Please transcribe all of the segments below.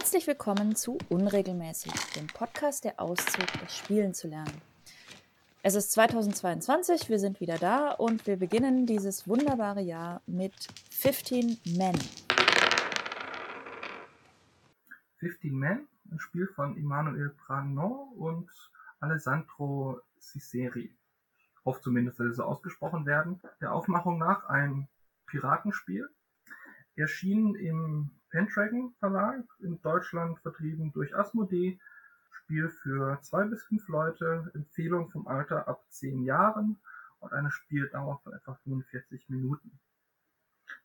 Herzlich willkommen zu Unregelmäßig, dem Podcast der Auszug, das Spielen zu lernen. Es ist 2022, wir sind wieder da und wir beginnen dieses wunderbare Jahr mit 15 Men. 15 Men, ein Spiel von Emmanuel Pranon und Alessandro Ciceri. Ich hoffe zumindest, dass sie so ausgesprochen werden. Der Aufmachung nach ein Piratenspiel. Erschienen im Pendragon Verlag, in Deutschland vertrieben durch Asmodee. Spiel für zwei bis fünf Leute, Empfehlung vom Alter ab zehn Jahren und eine Spieldauer von etwa 45 Minuten.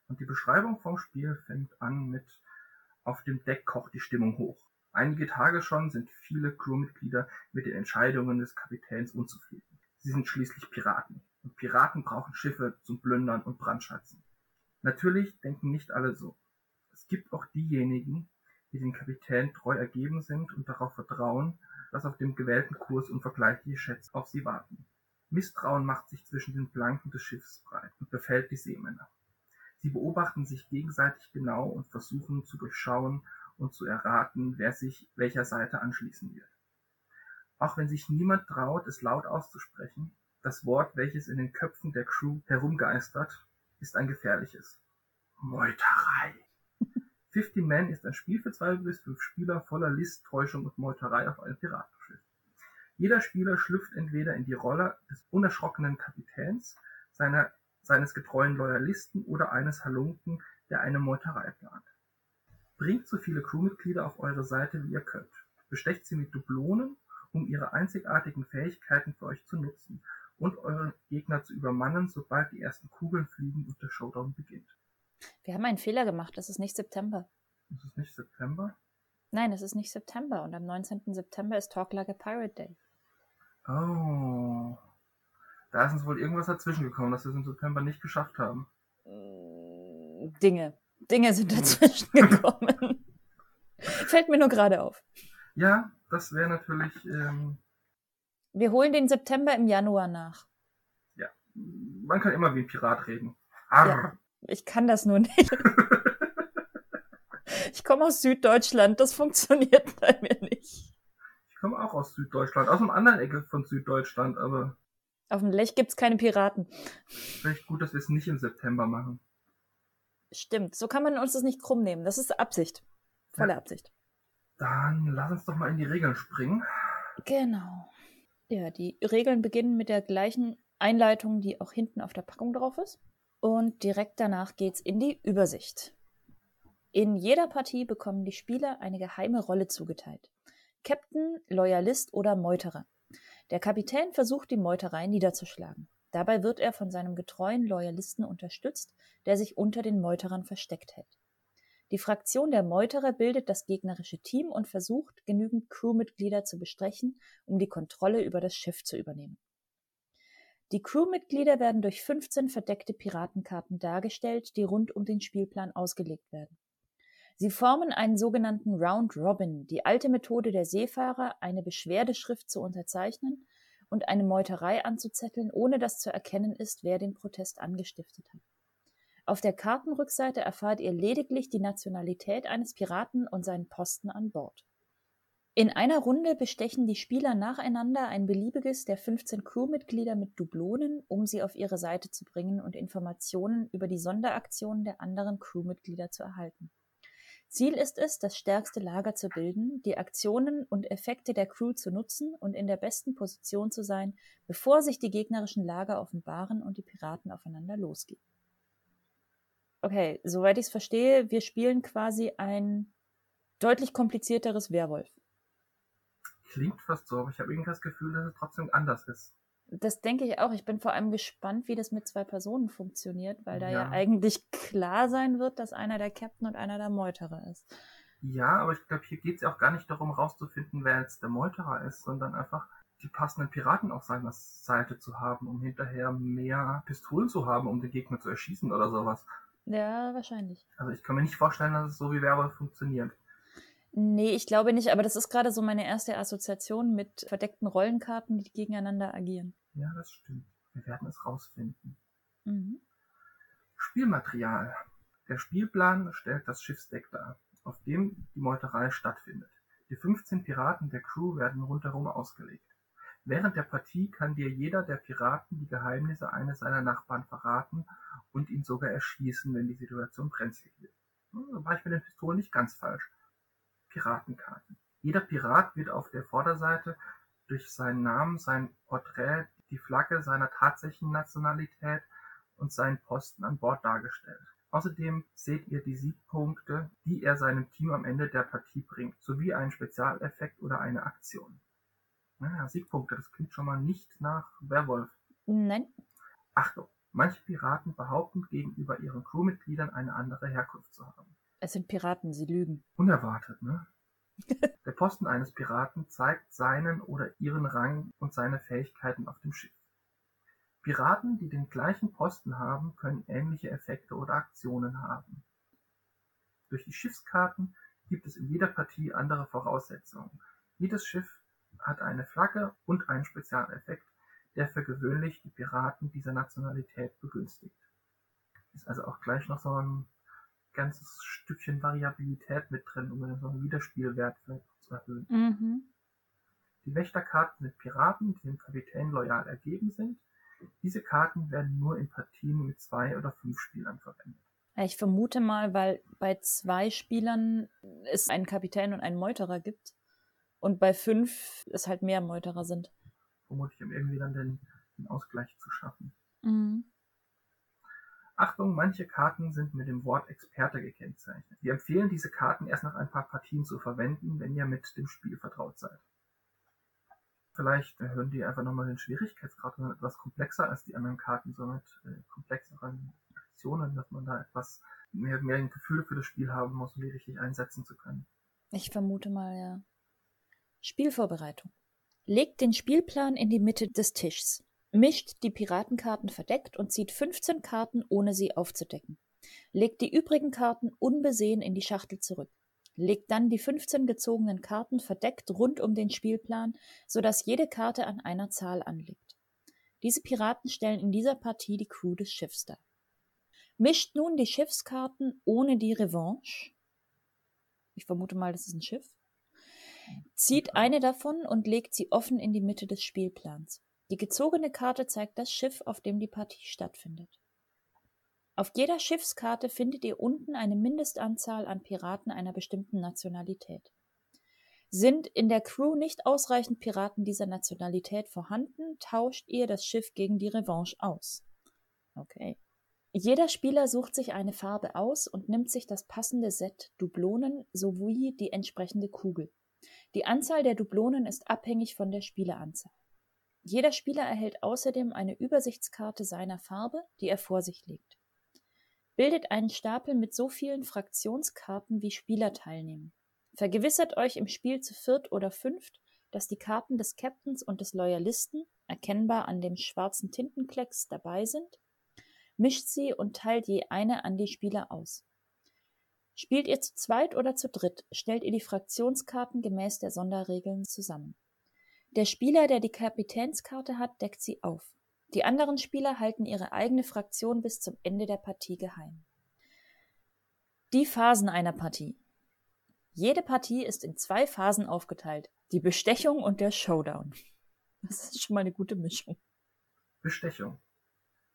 Und die Beschreibung vom Spiel fängt an mit Auf dem Deck kocht die Stimmung hoch. Einige Tage schon sind viele Crewmitglieder mit den Entscheidungen des Kapitäns unzufrieden. Sie sind schließlich Piraten. Und Piraten brauchen Schiffe zum Plündern und Brandschatzen. Natürlich denken nicht alle so. Es gibt auch diejenigen, die dem Kapitän treu ergeben sind und darauf vertrauen, dass auf dem gewählten Kurs unvergleichliche Schätze auf sie warten. Misstrauen macht sich zwischen den Planken des Schiffes breit und befällt die Seemänner. Sie beobachten sich gegenseitig genau und versuchen zu durchschauen und zu erraten, wer sich welcher Seite anschließen wird. Auch wenn sich niemand traut, es laut auszusprechen, das Wort, welches in den Köpfen der Crew herumgeistert, ist ein gefährliches. Meuterei. Fifty Men ist ein Spiel für zwei bis fünf Spieler voller List, Täuschung und Meuterei auf einem Piratenschiff. Jeder Spieler schlüpft entweder in die Rolle des unerschrockenen Kapitäns, seiner, seines getreuen Loyalisten oder eines Halunken, der eine Meuterei plant. Bringt so viele Crewmitglieder auf eure Seite, wie ihr könnt. Bestecht sie mit Dublonen, um ihre einzigartigen Fähigkeiten für euch zu nutzen und eure Gegner zu übermannen, sobald die ersten Kugeln fliegen und der Showdown beginnt. Wir haben einen Fehler gemacht, es ist nicht September. Ist es nicht September? Nein, es ist nicht September und am 19. September ist Talk Like a Pirate Day. Oh. Da ist uns wohl irgendwas dazwischen gekommen, dass wir es im September nicht geschafft haben. Mm, Dinge. Dinge sind dazwischen gekommen. Fällt mir nur gerade auf. Ja, das wäre natürlich. Ähm, Wir holen den September im Januar nach. ja, man kann immer wie ein Pirat reden. Arr. Ich kann das nur nicht. Ich komme aus Süddeutschland, das funktioniert bei mir nicht. Ich komme auch aus Süddeutschland, aus einer anderen Ecke von Süddeutschland, aber Auf dem Lech gibt's keine Piraten. vielleicht gut, dass wir es nicht im September machen. Stimmt, so kann man uns das nicht krumm nehmen. Das ist Absicht. Volle Ja. Absicht. Dann lass uns doch mal in die Regeln springen. Genau. Ja, die Regeln beginnen mit der gleichen Einleitung, die auch hinten auf der Packung drauf ist. Und direkt danach geht's in die Übersicht. In jeder Partie bekommen die Spieler eine geheime Rolle zugeteilt. Captain, Loyalist oder Meuterer. Der Kapitän versucht, die Meuterei niederzuschlagen. Dabei wird er von seinem getreuen Loyalisten unterstützt, der sich unter den Meuterern versteckt hält. Die Fraktion der Meuterer bildet das gegnerische Team und versucht, genügend Crewmitglieder zu bestechen, um die Kontrolle über das Schiff zu übernehmen. Die Crewmitglieder werden durch 15 verdeckte Piratenkarten dargestellt, die rund um den Spielplan ausgelegt werden. Sie formen einen sogenannten Round Robin, die alte Methode der Seefahrer, eine Beschwerdeschrift zu unterzeichnen und eine Meuterei anzuzetteln, ohne dass zu erkennen ist, wer den Protest angestiftet hat. Auf der Kartenrückseite erfahrt ihr lediglich die Nationalität eines Piraten und seinen Posten an Bord. In einer Runde bestechen die Spieler nacheinander ein beliebiges der 15 Crewmitglieder mit Dublonen, um sie auf ihre Seite zu bringen und Informationen über die Sonderaktionen der anderen Crewmitglieder zu erhalten. Ziel ist es, das stärkste Lager zu bilden, die Aktionen und Effekte der Crew zu nutzen und in der besten Position zu sein, bevor sich die gegnerischen Lager offenbaren und die Piraten aufeinander losgehen. Okay, soweit ich es verstehe, wir spielen quasi ein deutlich komplizierteres Werwolf. Klingt fast so, aber ich habe irgendwie das Gefühl, dass es trotzdem anders ist. Das denke ich auch. Ich bin vor allem gespannt, wie das mit zwei Personen funktioniert, weil da ja, Ja. eigentlich klar sein wird, dass einer der Captain und einer der Meuterer ist. Ja, aber ich glaube, hier geht es ja auch gar nicht darum, rauszufinden, wer jetzt der Meuterer ist, sondern einfach die passenden Piraten auf seiner Seite zu haben, um hinterher mehr Pistolen zu haben, um den Gegner zu erschießen oder sowas. Ja, wahrscheinlich. Also ich kann mir nicht vorstellen, dass es so wie Werwolf funktioniert. Nee, ich glaube nicht, aber das ist gerade so meine erste Assoziation mit verdeckten Rollenkarten, die gegeneinander agieren. Ja, das stimmt. Wir werden es rausfinden. Mhm. Spielmaterial. Der Spielplan stellt das Schiffsdeck dar. auf dem die Meuterei stattfindet. Die 15 Piraten der Crew werden rundherum ausgelegt. Während der Partie kann dir jeder der Piraten die Geheimnisse eines seiner Nachbarn verraten und ihn sogar erschießen, wenn die Situation brenzlig wird. Hm, da war ich mit den Pistolen nicht ganz falsch. Piratenkarten. Jeder Pirat wird auf der Vorderseite durch seinen Namen, sein Porträt, die Flagge seiner tatsächlichen Nationalität und seinen Posten an Bord dargestellt. Außerdem seht ihr die Siegpunkte, die er seinem Team am Ende der Partie bringt, sowie einen Spezialeffekt oder eine Aktion. Naja, Siegpunkte, das klingt schon mal nicht nach Werwolf. Nein. Achtung, manche Piraten behaupten gegenüber ihren Crewmitgliedern eine andere Herkunft zu haben. Es sind Piraten, sie lügen. Unerwartet, ne? Der Posten eines Piraten zeigt seinen oder ihren Rang und seine Fähigkeiten auf dem Schiff. Piraten, die den gleichen Posten haben, können ähnliche Effekte oder Aktionen haben. Durch die Schiffskarten gibt es in jeder Partie andere Voraussetzungen. Jedes Schiff hat eine Flagge und einen Spezialeffekt, der für gewöhnlich die Piraten dieser Nationalität begünstigt. Ist also auch gleich noch so ein ganzes Stückchen Variabilität mit drin, um einen Wiederspielwert zu erhöhen. Mhm. Die Wächterkarten sind Piraten, die dem Kapitän loyal ergeben sind. Diese Karten werden nur in Partien mit zwei oder fünf Spielern verwendet. Ich vermute mal, weil bei zwei Spielern es einen Kapitän und einen Meuterer gibt und bei fünf es halt mehr Meuterer sind. Vermutlich, um irgendwie dann den, den Ausgleich zu schaffen. Mhm. Achtung, manche Karten sind mit dem Wort Experte gekennzeichnet. Wir empfehlen diese Karten erst nach ein paar Partien zu verwenden, wenn ihr mit dem Spiel vertraut seid. Vielleicht erhöhen die einfach nochmal den Schwierigkeitsgrad und etwas komplexer als die anderen Karten, so mit äh, komplexeren Aktionen, dass man da etwas mehr, mehr ein Gefühl für das Spiel haben muss, um die richtig einsetzen zu können. Ich vermute mal, ja. Spielvorbereitung. Legt den Spielplan in die Mitte des Tischs. Mischt die Piratenkarten verdeckt und zieht 15 Karten, ohne sie aufzudecken. Legt die übrigen Karten unbesehen in die Schachtel zurück. Legt dann die 15 gezogenen Karten verdeckt rund um den Spielplan, sodass jede Karte an einer Zahl anliegt. Diese Piraten stellen in dieser Partie die Crew des Schiffs dar. Mischt nun die Schiffskarten ohne die Revanche. Ich vermute mal, das ist ein Schiff. Zieht eine davon und legt sie offen in die Mitte des Spielplans. Die gezogene Karte zeigt das Schiff, auf dem die Partie stattfindet. Auf jeder Schiffskarte findet ihr unten eine Mindestanzahl an Piraten einer bestimmten Nationalität. Sind in der Crew nicht ausreichend Piraten dieser Nationalität vorhanden, tauscht ihr das Schiff gegen die Revanche aus. Okay. Jeder Spieler sucht sich eine Farbe aus und nimmt sich das passende Set Dublonen sowie die entsprechende Kugel. Die Anzahl der Dublonen ist abhängig von der Spieleranzahl. Jeder Spieler erhält außerdem eine Übersichtskarte seiner Farbe, die er vor sich legt bildet einen Stapel mit so vielen Fraktionskarten wie Spieler teilnehmen. Vergewissert euch im Spiel zu viert oder fünft, dass die Karten des Captains und des Loyalisten, erkennbar an dem schwarzen Tintenklecks, dabei sind. Mischt sie und teilt je eine an die Spieler aus. Spielt ihr zu zweit oder zu dritt, stellt ihr die Fraktionskarten gemäß der Sonderregeln zusammen. Der Spieler, der die Kapitänskarte hat, deckt sie auf. Die anderen Spieler halten ihre eigene Fraktion bis zum Ende der Partie geheim. Die Phasen einer Partie. Jede Partie ist in zwei Phasen aufgeteilt. Die Bestechung und der Showdown. Das ist schon mal eine gute Mischung. Bestechung.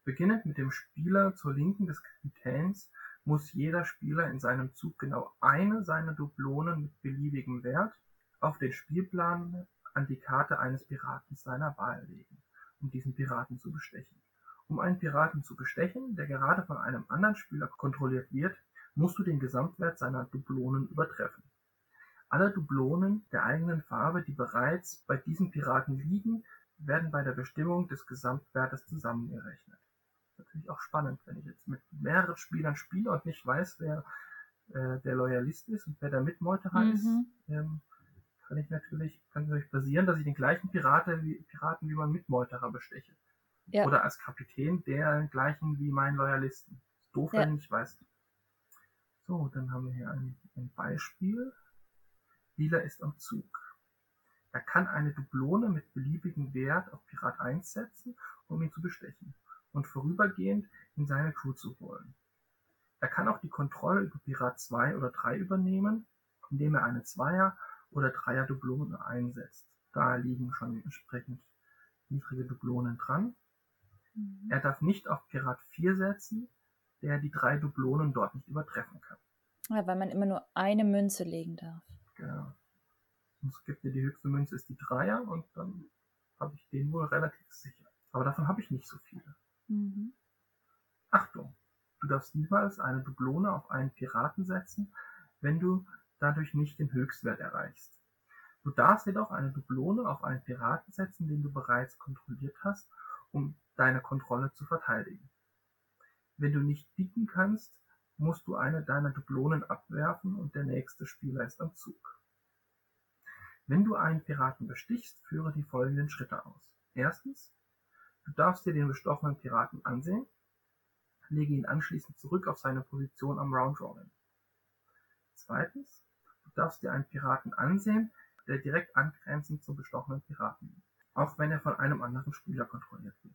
Beginnend mit dem Spieler zur Linken des Kapitäns muss jeder Spieler in seinem Zug genau eine seiner Dublonen mit beliebigem Wert auf den Spielplan an die Karte eines Piraten seiner Wahl legen um diesen Piraten zu bestechen. Um einen Piraten zu bestechen, der gerade von einem anderen Spieler kontrolliert wird, musst du den Gesamtwert seiner Dublonen übertreffen. Alle Dublonen der eigenen Farbe, die bereits bei diesem Piraten liegen, werden bei der Bestimmung des Gesamtwertes zusammengerechnet. Natürlich auch spannend, wenn ich jetzt mit mehreren Spielern spiele und nicht weiß, wer äh, der Loyalist ist und wer der Mitmeuterer mhm. ist, ähm, kann ich natürlich, kann natürlich passieren, dass ich den gleichen Piraten wie, Piraten wie mein Mitmeuterer besteche. Ja. Oder als Kapitän der gleichen wie mein Loyalisten. Doof, ja. wenn ich weiß. So, dann haben wir hier ein, ein Beispiel. Spieler ist am Zug. Er kann eine Dublone mit beliebigem Wert auf Pirat 1 setzen, um ihn zu bestechen und vorübergehend in seine Crew zu holen. Er kann auch die Kontrolle über Pirat 2 oder 3 übernehmen, indem er eine Zweier- oder Dreier-Dublone einsetzt. Da liegen schon entsprechend niedrige Dublonen dran. Mhm. Er darf nicht auf Pirat 4 setzen, der die drei Dublonen dort nicht übertreffen kann. Ja, weil man immer nur eine Münze legen darf. Genau. Und es gibt ja die höchste Münze ist die Dreier und dann habe ich den wohl relativ sicher. Aber davon habe ich nicht so viele. Mhm. Achtung! Du darfst niemals eine Dublone auf einen Piraten setzen, wenn du dadurch nicht den Höchstwert erreichst. Du darfst jedoch eine Dublone auf einen Piraten setzen, den du bereits kontrolliert hast, um deine Kontrolle zu verteidigen. Wenn du nicht bieten kannst, musst du eine deiner Dublonen abwerfen und der nächste Spieler ist am Zug. Wenn du einen Piraten bestichst, führe die folgenden Schritte aus. Erstens, du darfst dir den bestochenen Piraten ansehen, lege ihn anschließend zurück auf seine Position am Round Robin. Zweitens, darfst dir einen Piraten ansehen, der direkt angrenzend zum bestochenen Piraten liegt, auch wenn er von einem anderen Spieler kontrolliert wird.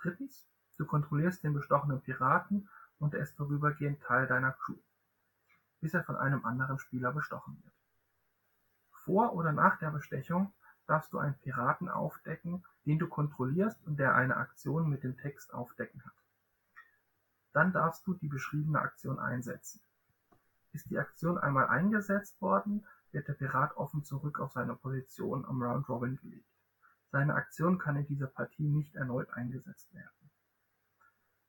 Drittens, du kontrollierst den bestochenen Piraten und er ist vorübergehend Teil deiner Crew, bis er von einem anderen Spieler bestochen wird. Vor oder nach der Bestechung darfst du einen Piraten aufdecken, den du kontrollierst und der eine Aktion mit dem Text Aufdecken hat. Dann darfst du die beschriebene Aktion einsetzen. Ist die Aktion einmal eingesetzt worden, wird der Pirat offen zurück auf seine Position am Round Robin gelegt. Seine Aktion kann in dieser Partie nicht erneut eingesetzt werden.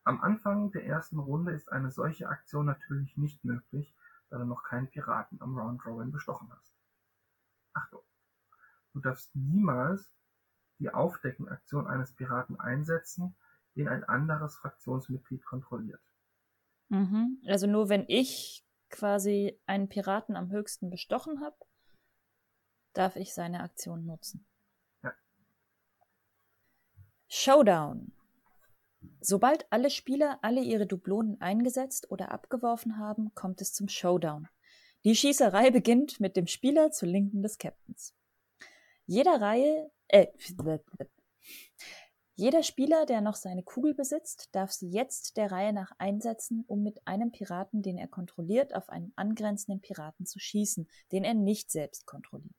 Am Anfang der ersten Runde ist eine solche Aktion natürlich nicht möglich, da du noch keinen Piraten am Round Robin bestochen hast. Achtung! Du darfst niemals die Aufdecken-Aktion eines Piraten einsetzen, den ein anderes Fraktionsmitglied kontrolliert. Mhm. Also nur wenn ich quasi einen Piraten am höchsten bestochen habe, darf ich seine Aktion nutzen. Ja. Showdown. Sobald alle Spieler alle ihre Dublonen eingesetzt oder abgeworfen haben, kommt es zum Showdown. Die Schießerei beginnt mit dem Spieler zur Linken des Captains. Jeder Reihe, äh, jeder Spieler, der noch seine Kugel besitzt, darf sie jetzt der Reihe nach einsetzen, um mit einem Piraten, den er kontrolliert, auf einen angrenzenden Piraten zu schießen, den er nicht selbst kontrolliert.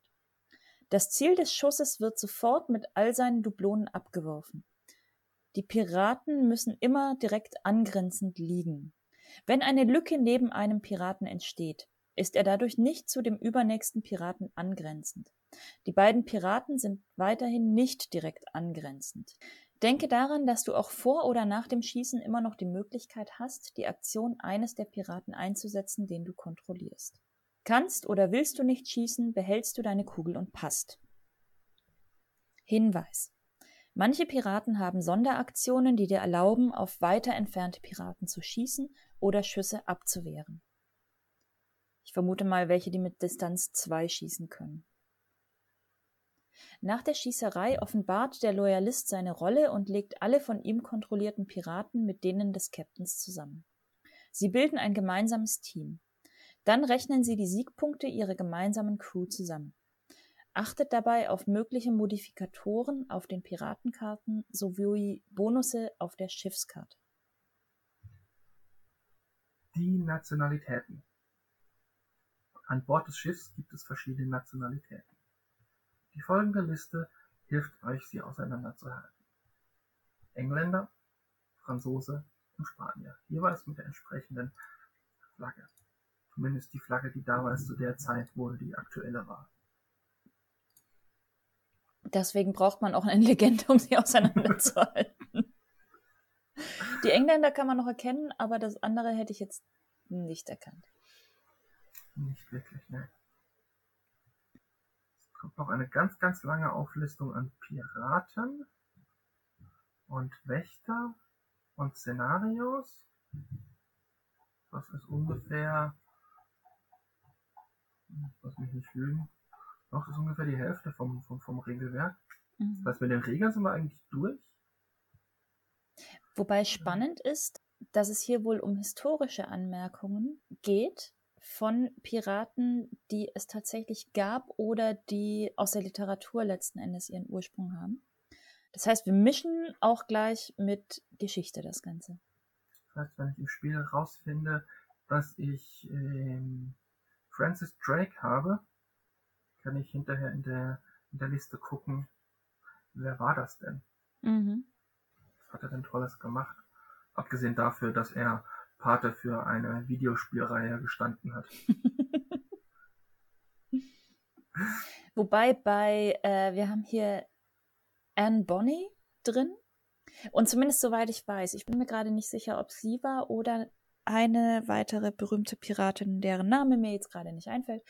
Das Ziel des Schusses wird sofort mit all seinen Dublonen abgeworfen. Die Piraten müssen immer direkt angrenzend liegen. Wenn eine Lücke neben einem Piraten entsteht, ist er dadurch nicht zu dem übernächsten Piraten angrenzend. Die beiden Piraten sind weiterhin nicht direkt angrenzend. Denke daran, dass du auch vor oder nach dem Schießen immer noch die Möglichkeit hast, die Aktion eines der Piraten einzusetzen, den du kontrollierst. Kannst oder willst du nicht schießen, behältst du deine Kugel und passt. Hinweis. Manche Piraten haben Sonderaktionen, die dir erlauben, auf weiter entfernte Piraten zu schießen oder Schüsse abzuwehren. Ich vermute mal, welche die mit Distanz 2 schießen können. Nach der Schießerei offenbart der Loyalist seine Rolle und legt alle von ihm kontrollierten Piraten mit denen des Captains zusammen. Sie bilden ein gemeinsames Team. Dann rechnen sie die Siegpunkte ihrer gemeinsamen Crew zusammen. Achtet dabei auf mögliche Modifikatoren auf den Piratenkarten sowie Bonusse auf der Schiffskarte. Die Nationalitäten. An Bord des Schiffs gibt es verschiedene Nationalitäten. Die folgende Liste hilft euch, sie auseinanderzuhalten. Engländer, Franzose und Spanier, jeweils mit der entsprechenden Flagge. Zumindest die Flagge, die damals zu der Zeit wurde, die aktuelle war. Deswegen braucht man auch eine Legende, um sie auseinanderzuhalten. die Engländer kann man noch erkennen, aber das andere hätte ich jetzt nicht erkannt. Nicht wirklich, ne kommt noch eine ganz, ganz lange Auflistung an Piraten und Wächter und Szenarios. Das ist ungefähr, lass mich nicht lügen, noch ist ungefähr die Hälfte vom, vom, vom Regelwerk. Mhm. Das heißt, mit den Regeln sind wir eigentlich durch. Wobei spannend ist, dass es hier wohl um historische Anmerkungen geht von Piraten, die es tatsächlich gab oder die aus der Literatur letzten Endes ihren Ursprung haben. Das heißt, wir mischen auch gleich mit Geschichte das Ganze. Das heißt, wenn ich im Spiel rausfinde, dass ich ähm, Francis Drake habe, kann ich hinterher in der, in der Liste gucken, wer war das denn? Mhm. Was hat er denn Tolles gemacht? Abgesehen dafür, dass er Pate für eine Videospielreihe gestanden hat. Wobei bei, äh, wir haben hier Anne Bonny drin. Und zumindest soweit ich weiß, ich bin mir gerade nicht sicher, ob sie war oder eine weitere berühmte Piratin, deren Name mir jetzt gerade nicht einfällt.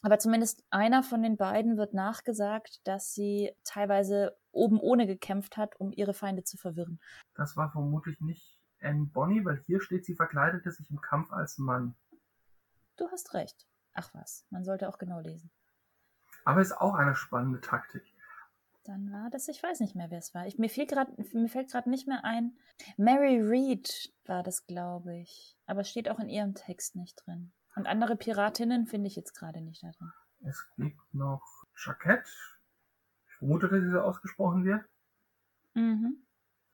Aber zumindest einer von den beiden wird nachgesagt, dass sie teilweise oben ohne gekämpft hat, um ihre Feinde zu verwirren. Das war vermutlich nicht Anne Bonny, weil hier steht, sie verkleidete sich im Kampf als Mann. Du hast recht. Ach was, man sollte auch genau lesen. Aber ist auch eine spannende Taktik. Dann war das, ich weiß nicht mehr, wer es war. Ich, mir, fiel grad, mir fällt gerade nicht mehr ein. Mary Reed war das, glaube ich. Aber steht auch in ihrem Text nicht drin. Und andere Piratinnen finde ich jetzt gerade nicht da drin. Es gibt noch Jackett. Ich vermute, dass diese ausgesprochen wird. Mhm.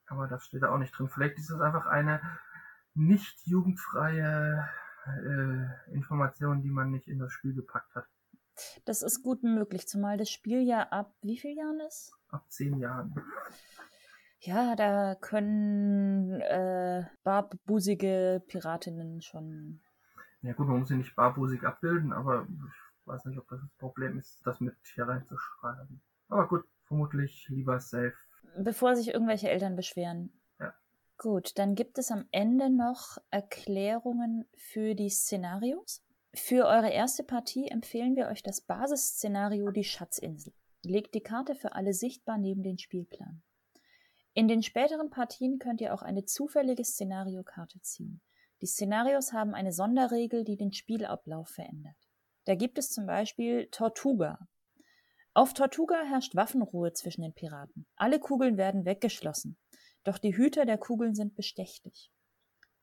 Aber das steht da auch nicht drin. Vielleicht ist es einfach eine nicht jugendfreie äh, Information, die man nicht in das Spiel gepackt hat. Das ist gut möglich, zumal das Spiel ja ab wie vielen Jahren ist? Ab zehn Jahren. Ja, da können äh, barbusige Piratinnen schon. Ja gut, man muss sie nicht barbusig abbilden, aber ich weiß nicht, ob das das Problem ist, das mit hier reinzuschreiben. Aber gut, vermutlich lieber safe. Bevor sich irgendwelche Eltern beschweren. Ja. Gut, dann gibt es am Ende noch Erklärungen für die Szenarios. Für eure erste Partie empfehlen wir euch das Basisszenario Die Schatzinsel. Legt die Karte für alle sichtbar neben den Spielplan. In den späteren Partien könnt ihr auch eine zufällige Szenariokarte ziehen. Die Szenarios haben eine Sonderregel, die den Spielablauf verändert. Da gibt es zum Beispiel Tortuga. Auf Tortuga herrscht Waffenruhe zwischen den Piraten. Alle Kugeln werden weggeschlossen. Doch die Hüter der Kugeln sind bestechlich.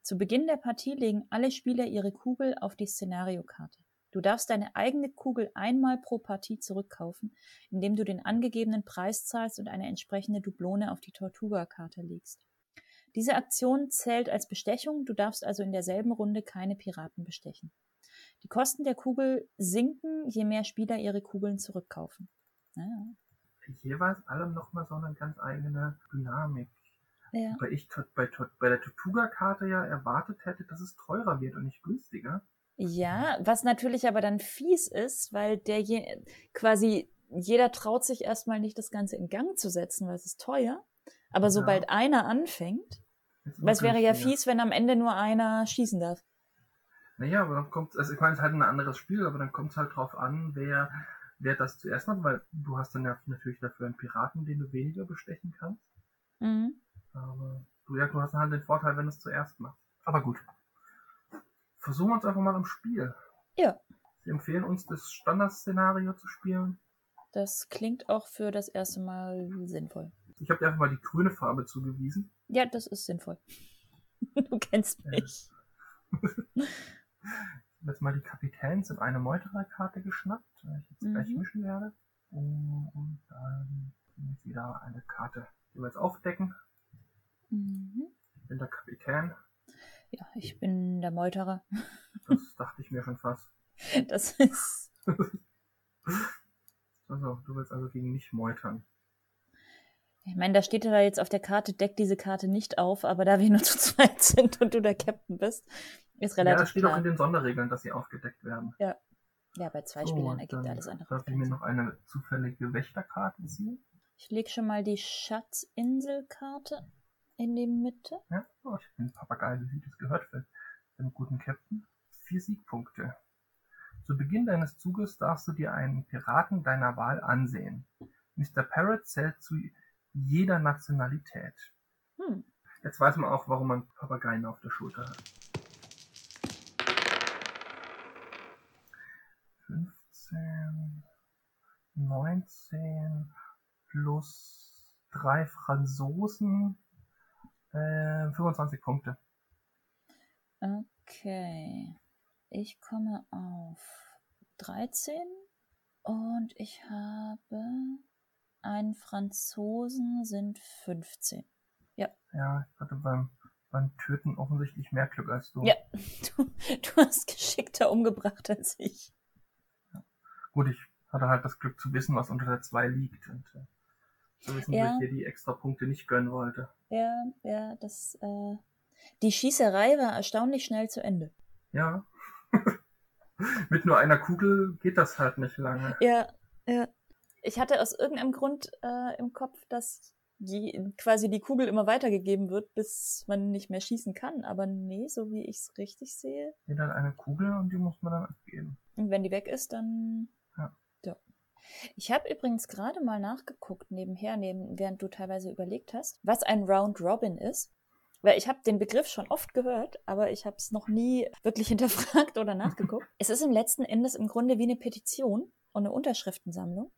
Zu Beginn der Partie legen alle Spieler ihre Kugel auf die Szenariokarte. Du darfst deine eigene Kugel einmal pro Partie zurückkaufen, indem du den angegebenen Preis zahlst und eine entsprechende Dublone auf die Tortuga-Karte legst. Diese Aktion zählt als Bestechung, du darfst also in derselben Runde keine Piraten bestechen. Die Kosten der Kugel sinken, je mehr Spieler ihre Kugeln zurückkaufen. Ja. Jeweils allem nochmal so eine ganz eigene Dynamik. Ja. Weil ich bei, bei der Tortuga-Karte ja erwartet hätte, dass es teurer wird und nicht günstiger. Ja, was natürlich aber dann fies ist, weil der je, quasi jeder traut sich erstmal nicht, das Ganze in Gang zu setzen, weil es ist teuer. Aber Ja. sobald einer anfängt, weil es wäre ja fies, wenn am Ende nur einer schießen darf. Naja, aber dann kommt also ich meine, es ist halt ein anderes Spiel, aber dann kommt es halt drauf an, wer, wer das zuerst macht, weil du hast dann ja natürlich dafür einen Piraten, den du weniger bestechen kannst. Mhm. Aber du, ja, du hast halt den Vorteil, wenn du es zuerst machst. Aber gut. Versuchen wir uns einfach mal im Spiel. Ja, Wir empfehlen uns, das Standardszenario zu spielen. das klingt auch für das erste Mal sinnvoll. Ich habe dir einfach mal die grüne Farbe zugewiesen. Ja, das ist sinnvoll. Du kennst mich. Habe jetzt mal die Kapitäns in eine Meutererkarte geschnappt, die ich jetzt gleich Mhm. mischen werde. Und dann ich wieder eine Karte, die wir jetzt aufdecken. Mhm. Ich bin der Kapitän. Ja, ich bin der Meuterer. Das dachte ich mir schon fast. Das ist. Also, du willst also gegen mich meutern. Ich meine, da steht ja jetzt auf der Karte, deckt diese Karte nicht auf, aber da wir nur zu zweit sind und du der Captain bist, ist Ja, relativ das steht auch klar. in den Sonderregeln, dass sie aufgedeckt werden. Ja, bei zwei So, Spielern ergibt alles andere. Darf ich mir noch eine zufällige Wächterkarte ziehen? Ich lege schon mal die Schatzinselkarte in die Mitte. Ja, oh, ich bin Papagei, wie das gehört für einen guten Captain. Vier Siegpunkte. Zu Beginn deines Zuges darfst du dir einen Piraten deiner Wahl ansehen. Mr. Parrot zählt zu jeder Nationalität. Hm. Jetzt weiß man auch, warum man Papageien auf der Schulter hat. 15, 19 plus drei Franzosen, äh, 25 Punkte. Okay. Ich komme auf 13 und ich habe einen Franzosen sind 15. Ja, ich hatte beim, beim Töten offensichtlich mehr Glück als du. Ja, du, du hast geschickter umgebracht als ich. Ja. Gut, ich hatte halt das Glück zu wissen, was unter der 2 liegt und äh, zu wissen, ja. dass ich dir die extra Punkte nicht gönnen wollte. Ja, ja, das, äh, die Schießerei war erstaunlich schnell zu Ende. Ja. Mit nur einer Kugel geht das halt nicht lange. Ja, ja. Ich hatte aus irgendeinem Grund äh, im Kopf, dass die, quasi die Kugel immer weitergegeben wird, bis man nicht mehr schießen kann. Aber nee, so wie ich es richtig sehe. Geht dann eine Kugel und die muss man dann abgeben. Und wenn die weg ist, dann. Ich habe übrigens gerade mal nachgeguckt, nebenher, neben, während du teilweise überlegt hast, was ein Round Robin ist. Weil ich habe den Begriff schon oft gehört, aber ich habe es noch nie wirklich hinterfragt oder nachgeguckt. es ist im letzten Endes im Grunde wie eine Petition und eine Unterschriftensammlung.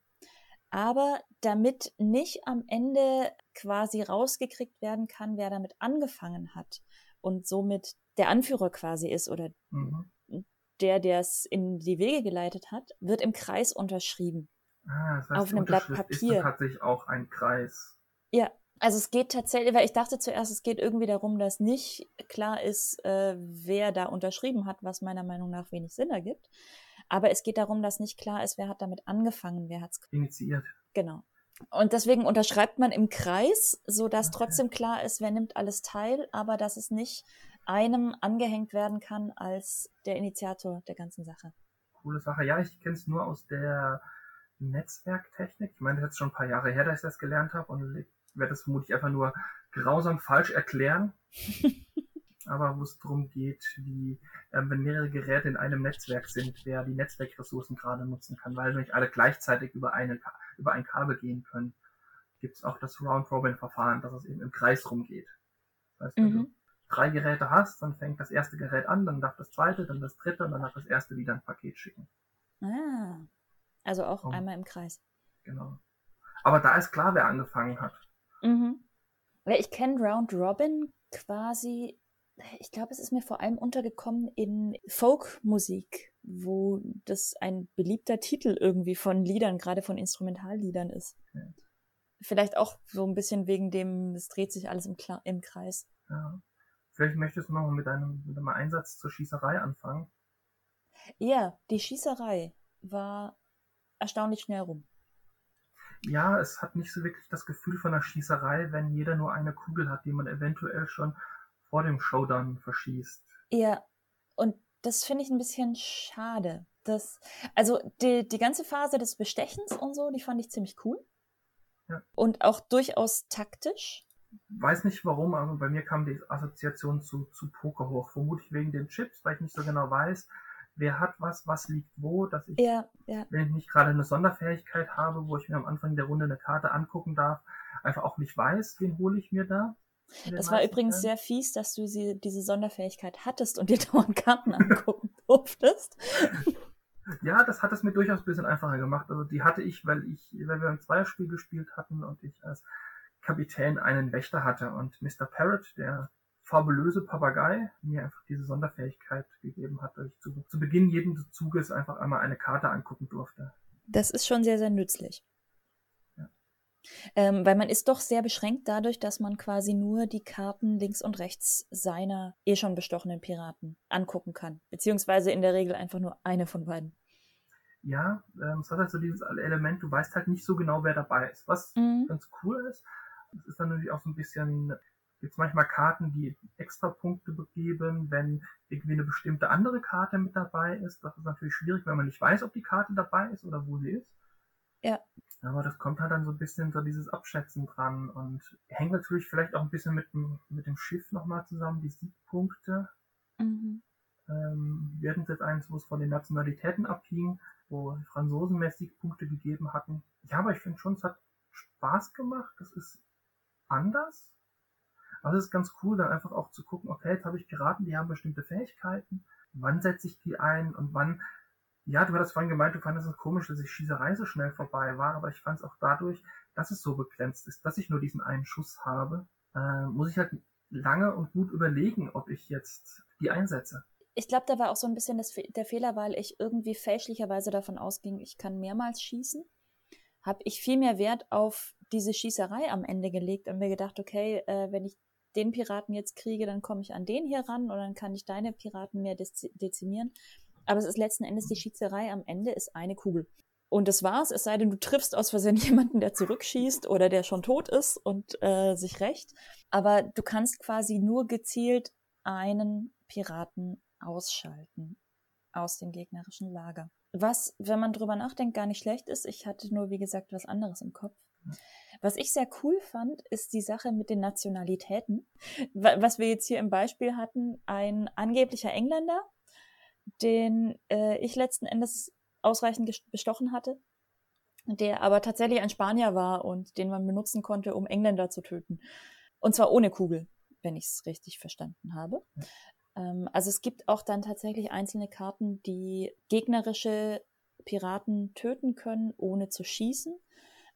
Aber damit nicht am Ende quasi rausgekriegt werden kann, wer damit angefangen hat und somit der Anführer quasi ist oder mhm. der, der es in die Wege geleitet hat, wird im Kreis unterschrieben. Ah, das heißt, auf einem Blatt Papier. Ist tatsächlich auch ein Kreis. Ja, also es geht tatsächlich, weil ich dachte zuerst, es geht irgendwie darum, dass nicht klar ist, äh, wer da unterschrieben hat, was meiner Meinung nach wenig Sinn ergibt. Aber es geht darum, dass nicht klar ist, wer hat damit angefangen, wer hat es initiiert. Genau. Und deswegen unterschreibt man im Kreis, sodass okay. trotzdem klar ist, wer nimmt alles teil, aber dass es nicht einem angehängt werden kann als der Initiator der ganzen Sache. Coole Sache. Ja, ich kenne es nur aus der Netzwerktechnik. Ich meine, das ist jetzt schon ein paar Jahre her, dass ich das gelernt habe und werde das vermutlich einfach nur grausam falsch erklären. aber wo es darum geht, wie äh, wenn mehrere Geräte in einem Netzwerk sind, wer die Netzwerkressourcen gerade nutzen kann, weil nicht alle gleichzeitig über, eine, über ein Kabel gehen können, gibt es auch das Round-Robin-Verfahren, dass es eben im Kreis rumgeht. Das heißt, wenn mhm. du drei Geräte hast, dann fängt das erste Gerät an, dann darf das zweite, dann das dritte und dann darf das erste wieder ein Paket schicken. Ah, also auch um, einmal im Kreis. Genau. Aber da ist klar, wer angefangen hat. Mhm. Ich kenne Round Robin quasi, ich glaube, es ist mir vor allem untergekommen in Folkmusik, wo das ein beliebter Titel irgendwie von Liedern, gerade von Instrumentalliedern ist. Ja. Vielleicht auch so ein bisschen wegen dem, es dreht sich alles im, Kla im Kreis. Ja. Vielleicht möchtest du noch mit einem, mit einem Einsatz zur Schießerei anfangen. Ja, die Schießerei war erstaunlich schnell rum ja, es hat nicht so wirklich das Gefühl von einer Schießerei, wenn jeder nur eine Kugel hat, die man eventuell schon vor dem Showdown verschießt. Ja, und das finde ich ein bisschen schade. Das, also die, die ganze Phase des Bestechens und so, die fand ich ziemlich cool. Ja. Und auch durchaus taktisch. Weiß nicht warum, aber bei mir kam die Assoziation zu, zu Poker hoch. Vermutlich wegen den Chips, weil ich nicht so genau weiß, wer hat was, was liegt wo, dass ich, ja, ja. wenn ich nicht gerade eine Sonderfähigkeit habe, wo ich mir am Anfang der Runde eine Karte angucken darf, einfach auch nicht weiß, wen hole ich mir da. Das war übrigens sehr fies, dass du sie, diese Sonderfähigkeit hattest und dir dauernd Karten angucken durftest. Ja, das hat es mir durchaus ein bisschen einfacher gemacht. Also die hatte ich, weil ich, weil wir ein Zweierspiel gespielt hatten und ich als Kapitän einen Wächter hatte und Mr. Parrot, der fabulöse Papagei mir einfach diese Sonderfähigkeit gegeben hat, dass ich zu, zu Beginn jeden Zuges einfach einmal eine Karte angucken durfte. Das ist schon sehr, sehr nützlich. Ja. Ähm, weil man ist doch sehr beschränkt dadurch, dass man quasi nur die Karten links und rechts seiner eh schon bestochenen Piraten angucken kann. Beziehungsweise in der Regel einfach nur eine von beiden. Ja, ähm, es hat halt so dieses Element, du weißt halt nicht so genau, wer dabei ist. Was mhm. ganz cool ist, es ist dann natürlich auch so ein bisschen gibt es manchmal Karten, die extra Punkte geben, wenn irgendwie eine bestimmte andere Karte mit dabei ist. Das ist natürlich schwierig, wenn man nicht weiß, ob die Karte dabei ist oder wo sie ist. Ja. Aber das kommt halt dann so ein bisschen so dieses Abschätzen dran und hängt natürlich vielleicht auch ein bisschen mit dem, mit dem Schiff nochmal zusammen, die Siegpunkte. Mhm. Ähm, wir hatten jetzt eins, wo es von den Nationalitäten abhing, wo Franzosen mehr Siegpunkte gegeben hatten. Ja, aber ich finde schon, es hat Spaß gemacht. Das ist anders aber es ist ganz cool, dann einfach auch zu gucken, okay, jetzt habe ich Piraten, die haben bestimmte Fähigkeiten. Wann setze ich die ein und wann, ja, du hattest vorhin gemeint, du fandest es komisch, dass die Schießerei so schnell vorbei war, aber ich fand es auch dadurch, dass es so begrenzt ist, dass ich nur diesen einen Schuss habe, äh, muss ich halt lange und gut überlegen, ob ich jetzt die einsetze. Ich glaube, da war auch so ein bisschen das, der Fehler, weil ich irgendwie fälschlicherweise davon ausging, ich kann mehrmals schießen. Habe ich viel mehr Wert auf diese Schießerei am Ende gelegt und mir gedacht, okay, äh, wenn ich den Piraten jetzt kriege, dann komme ich an den hier ran und dann kann ich deine Piraten mehr dezimieren. Aber es ist letzten Endes die Schießerei am Ende ist eine Kugel. Und das war's, es sei denn, du triffst aus Versehen jemanden, der zurückschießt oder der schon tot ist und äh, sich rächt. Aber du kannst quasi nur gezielt einen Piraten ausschalten aus dem gegnerischen Lager. Was, wenn man drüber nachdenkt, gar nicht schlecht ist. Ich hatte nur, wie gesagt, was anderes im Kopf. Was ich sehr cool fand, ist die Sache mit den Nationalitäten. Was wir jetzt hier im Beispiel hatten, ein angeblicher Engländer, den äh, ich letzten Endes ausreichend bestochen hatte, der aber tatsächlich ein Spanier war und den man benutzen konnte, um Engländer zu töten. Und zwar ohne Kugel, wenn ich es richtig verstanden habe. Ähm, also es gibt auch dann tatsächlich einzelne Karten, die gegnerische Piraten töten können, ohne zu schießen.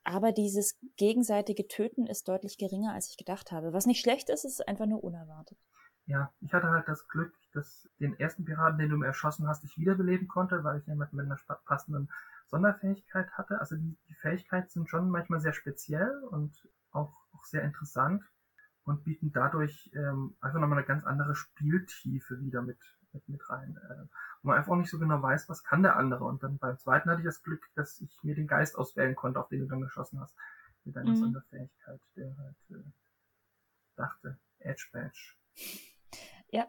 Aber dieses gegenseitige Töten ist deutlich geringer, als ich gedacht habe. Was nicht schlecht ist, ist einfach nur unerwartet. Ja, ich hatte halt das Glück, dass den ersten Piraten, den du mir erschossen hast, ich wiederbeleben konnte, weil ich jemanden mit einer passenden Sonderfähigkeit hatte. Also die, die Fähigkeiten sind schon manchmal sehr speziell und auch, auch sehr interessant und bieten dadurch ähm, einfach nochmal eine ganz andere Spieltiefe wieder mit, mit, mit rein. Äh, wo man einfach auch nicht so genau weiß, was kann der andere. Und dann beim zweiten hatte ich das Glück, dass ich mir den Geist auswählen konnte, auf den du dann geschossen hast. Mit deiner mhm. Sonderfähigkeit, der halt äh, dachte, Edge Badge. Ja,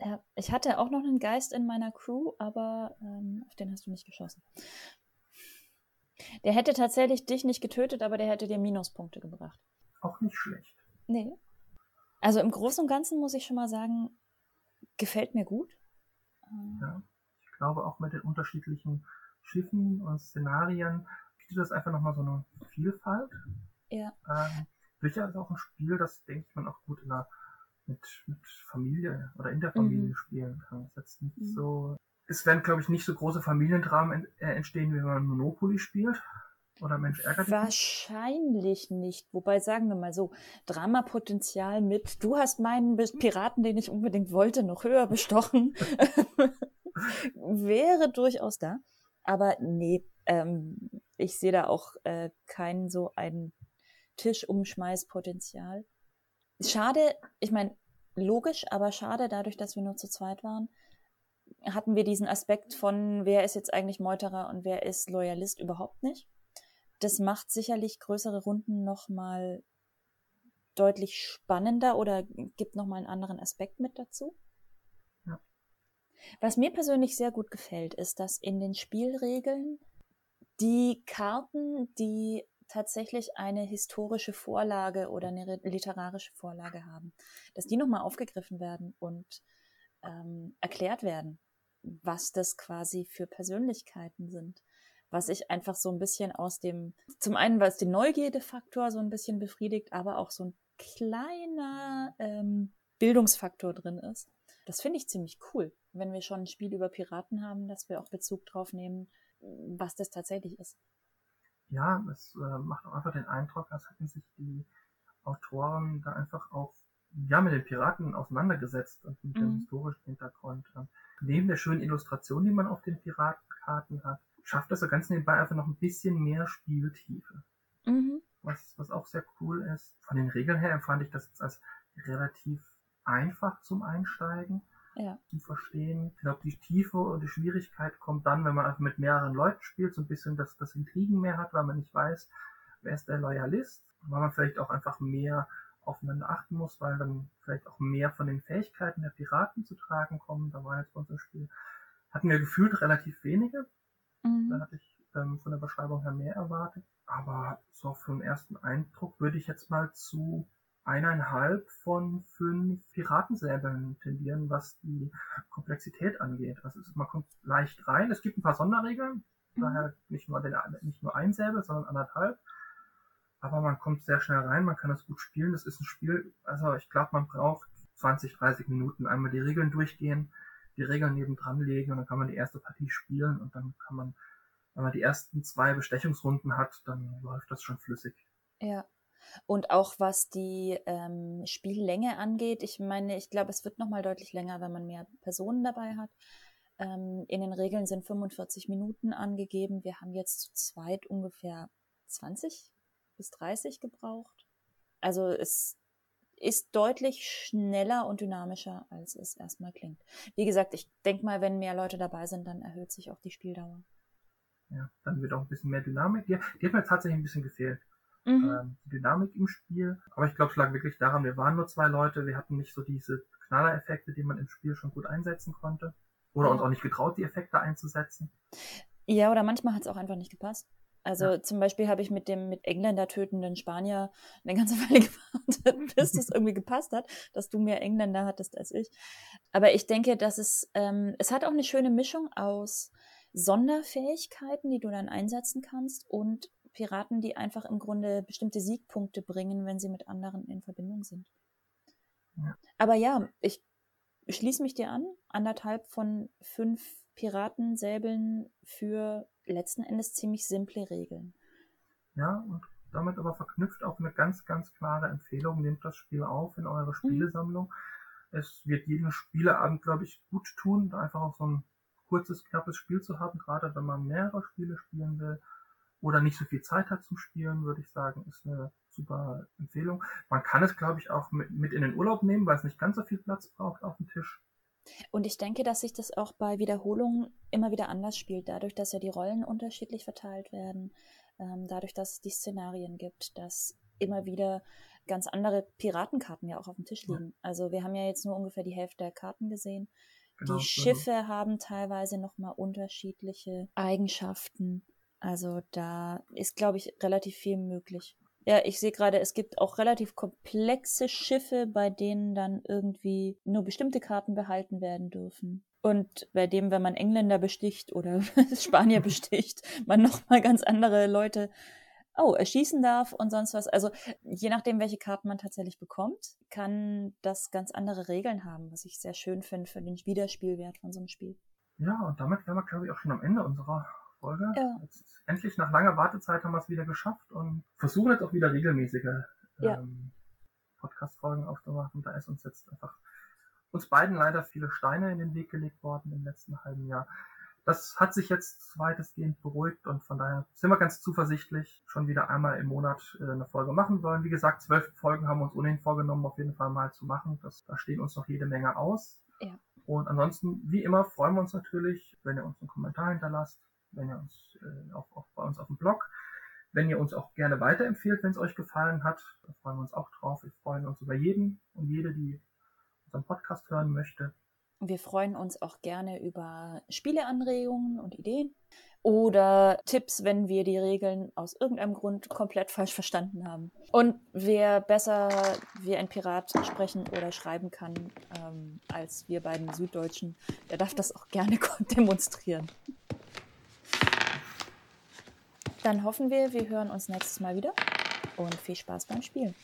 ja, ich hatte auch noch einen Geist in meiner Crew, aber ähm, auf den hast du nicht geschossen. Der hätte tatsächlich dich nicht getötet, aber der hätte dir Minuspunkte gebracht. Auch nicht schlecht. Nee. Also im Großen und Ganzen muss ich schon mal sagen, gefällt mir gut. Ja, ich glaube auch mit den unterschiedlichen Schiffen und Szenarien bietet das einfach nochmal so eine Vielfalt. Ja. Ähm, durchaus auch ein Spiel, das denke ich man auch gut in der mit, mit Familie oder in der Familie mhm. spielen kann. Das ist nicht mhm. so. Es werden, glaube ich, nicht so große Familiendramen äh, entstehen, wie wenn man Monopoly spielt. Oder Mensch ärgert dich. Wahrscheinlich nicht. Wobei, sagen wir mal so, Dramapotenzial mit, du hast meinen Piraten, den ich unbedingt wollte, noch höher bestochen. Wäre durchaus da. Aber nee, ähm, ich sehe da auch äh, kein so ein Tischumschmeißpotenzial. Schade, ich meine, logisch, aber schade, dadurch, dass wir nur zu zweit waren, hatten wir diesen Aspekt von, wer ist jetzt eigentlich Meuterer und wer ist Loyalist überhaupt nicht. Das macht sicherlich größere Runden nochmal deutlich spannender oder gibt nochmal einen anderen Aspekt mit dazu. Ja. Was mir persönlich sehr gut gefällt, ist, dass in den Spielregeln die Karten, die tatsächlich eine historische Vorlage oder eine literarische Vorlage haben, dass die nochmal aufgegriffen werden und ähm, erklärt werden, was das quasi für Persönlichkeiten sind. Was ich einfach so ein bisschen aus dem, zum einen, weil es den Neugierdefaktor so ein bisschen befriedigt, aber auch so ein kleiner ähm, Bildungsfaktor drin ist. Das finde ich ziemlich cool, wenn wir schon ein Spiel über Piraten haben, dass wir auch Bezug drauf nehmen, was das tatsächlich ist ja, es äh, macht auch einfach den Eindruck, als hätten sich die Autoren da einfach auch ja, mit den Piraten auseinandergesetzt und mit mhm. dem historischen Hintergrund. Und neben der schönen Illustration, die man auf den Piratenkarten hat, schafft das so ganz nebenbei einfach noch ein bisschen mehr Spieltiefe. Mhm. Was, was auch sehr cool ist. Von den Regeln her empfand ich das jetzt als relativ einfach zum Einsteigen ja. zu verstehen. Ich glaube, die Tiefe und die Schwierigkeit kommt dann, wenn man einfach mit mehreren Leuten spielt, so ein bisschen das, das Intrigen mehr hat, weil man nicht weiß, wer ist der Loyalist, weil man vielleicht auch einfach mehr aufeinander achten muss, weil dann vielleicht auch mehr von den Fähigkeiten der Piraten zu tragen kommen. Da war jetzt bei uns im Spiel, hatten wir gefühlt relativ wenige. Mhm. Da hatte ich ähm, von der Beschreibung her mehr erwartet. Aber so für den ersten Eindruck würde ich jetzt mal zu eineinhalb von fünf Piratensäbeln tendieren, was die Komplexität angeht. Also man kommt leicht rein. Es gibt ein paar Sonderregeln, mhm. daher nicht nur, den, nicht nur ein Säbel, sondern anderthalb. Aber man kommt sehr schnell rein, man kann das gut spielen. Das ist ein Spiel, also ich glaube, man braucht 20, 30 Minuten einmal die Regeln durchgehen, die Regeln nebendran legen und dann kann man die erste Partie spielen und dann kann man, wenn man die ersten zwei Bestechungsrunden hat, dann läuft das schon flüssig. Ja, und auch was die ähm, Spiellänge angeht, ich meine, ich glaube, es wird nochmal deutlich länger, wenn man mehr Personen dabei hat. Ähm, in den Regeln sind 45 Minuten angegeben. Wir haben jetzt zu zweit ungefähr 20 bis 30 gebraucht. Also es ist deutlich schneller und dynamischer, als es erstmal klingt. Wie gesagt, ich denke mal, wenn mehr Leute dabei sind, dann erhöht sich auch die Spieldauer. Ja, dann wird auch ein bisschen mehr Dynamik. Die, die hat mir tatsächlich ein bisschen gefehlt. Mhm. Ähm, die Dynamik im Spiel. Aber ich glaube, es lag wirklich daran, wir waren nur zwei Leute, wir hatten nicht so diese Knallereffekte, die man im Spiel schon gut einsetzen konnte. Oder uns auch nicht getraut, die Effekte einzusetzen. Ja, oder manchmal hat es auch einfach nicht gepasst. Also ja. zum Beispiel habe ich mit dem mit Engländer tötenden Spanier eine ganze Weile gewartet, bis das irgendwie gepasst hat, dass du mehr Engländer hattest als ich. Aber ich denke, dass es, ähm, es hat auch eine schöne Mischung aus Sonderfähigkeiten, die du dann einsetzen kannst und Piraten, die einfach im Grunde bestimmte Siegpunkte bringen, wenn sie mit anderen in Verbindung sind. Ja. Aber ja, ich schließe mich dir an. Anderthalb von fünf Piratensäbeln für letzten Endes ziemlich simple Regeln. Ja, und damit aber verknüpft auch eine ganz, ganz klare Empfehlung. Nehmt das Spiel auf in eure mhm. Spielesammlung. Mhm. Es wird jeden Spieleabend, glaube ich, gut tun, einfach auch so ein kurzes, knappes Spiel zu haben, gerade wenn man mehrere Spiele spielen will oder nicht so viel Zeit hat zum Spielen, würde ich sagen, ist eine super Empfehlung. Man kann es, glaube ich, auch mit, mit in den Urlaub nehmen, weil es nicht ganz so viel Platz braucht auf dem Tisch. Und ich denke, dass sich das auch bei Wiederholungen immer wieder anders spielt, dadurch, dass ja die Rollen unterschiedlich verteilt werden, ähm, dadurch, dass es die Szenarien gibt, dass immer wieder ganz andere Piratenkarten ja auch auf dem Tisch liegen. Ja. Also wir haben ja jetzt nur ungefähr die Hälfte der Karten gesehen. Genau, die Schiffe genau. haben teilweise nochmal unterschiedliche Eigenschaften. Also da ist, glaube ich, relativ viel möglich. Ja, ich sehe gerade, es gibt auch relativ komplexe Schiffe, bei denen dann irgendwie nur bestimmte Karten behalten werden dürfen. Und bei dem, wenn man Engländer besticht oder Spanier besticht, man nochmal ganz andere Leute oh, erschießen darf und sonst was. Also je nachdem, welche Karten man tatsächlich bekommt, kann das ganz andere Regeln haben, was ich sehr schön finde für den Wiederspielwert von so einem Spiel. Ja, und damit wären wir, glaube ich, auch schon am Ende unserer Folge. Ja. Jetzt, endlich nach langer Wartezeit haben wir es wieder geschafft und versuchen jetzt auch wieder regelmäßige ja. ähm, Podcast-Folgen aufzumachen. Da ist uns jetzt einfach uns beiden leider viele Steine in den Weg gelegt worden im letzten halben Jahr. Das hat sich jetzt weitestgehend beruhigt und von daher sind wir ganz zuversichtlich, schon wieder einmal im Monat äh, eine Folge machen wollen. Wie gesagt, zwölf Folgen haben wir uns ohnehin vorgenommen, auf jeden Fall mal zu machen. Das, da stehen uns noch jede Menge aus. Ja. Und ansonsten, wie immer, freuen wir uns natürlich, wenn ihr uns einen Kommentar hinterlasst, wenn ihr uns äh, auch, auch bei uns auf dem Blog, wenn ihr uns auch gerne weiterempfehlt, wenn es euch gefallen hat, da freuen wir uns auch drauf. Wir freuen uns über jeden und jede, die unseren Podcast hören möchte. Wir freuen uns auch gerne über Spieleanregungen und Ideen oder Tipps, wenn wir die Regeln aus irgendeinem Grund komplett falsch verstanden haben. Und wer besser wie ein Pirat sprechen oder schreiben kann ähm, als wir beiden Süddeutschen, der darf das auch gerne demonstrieren. Dann hoffen wir, wir hören uns nächstes Mal wieder und viel Spaß beim Spielen.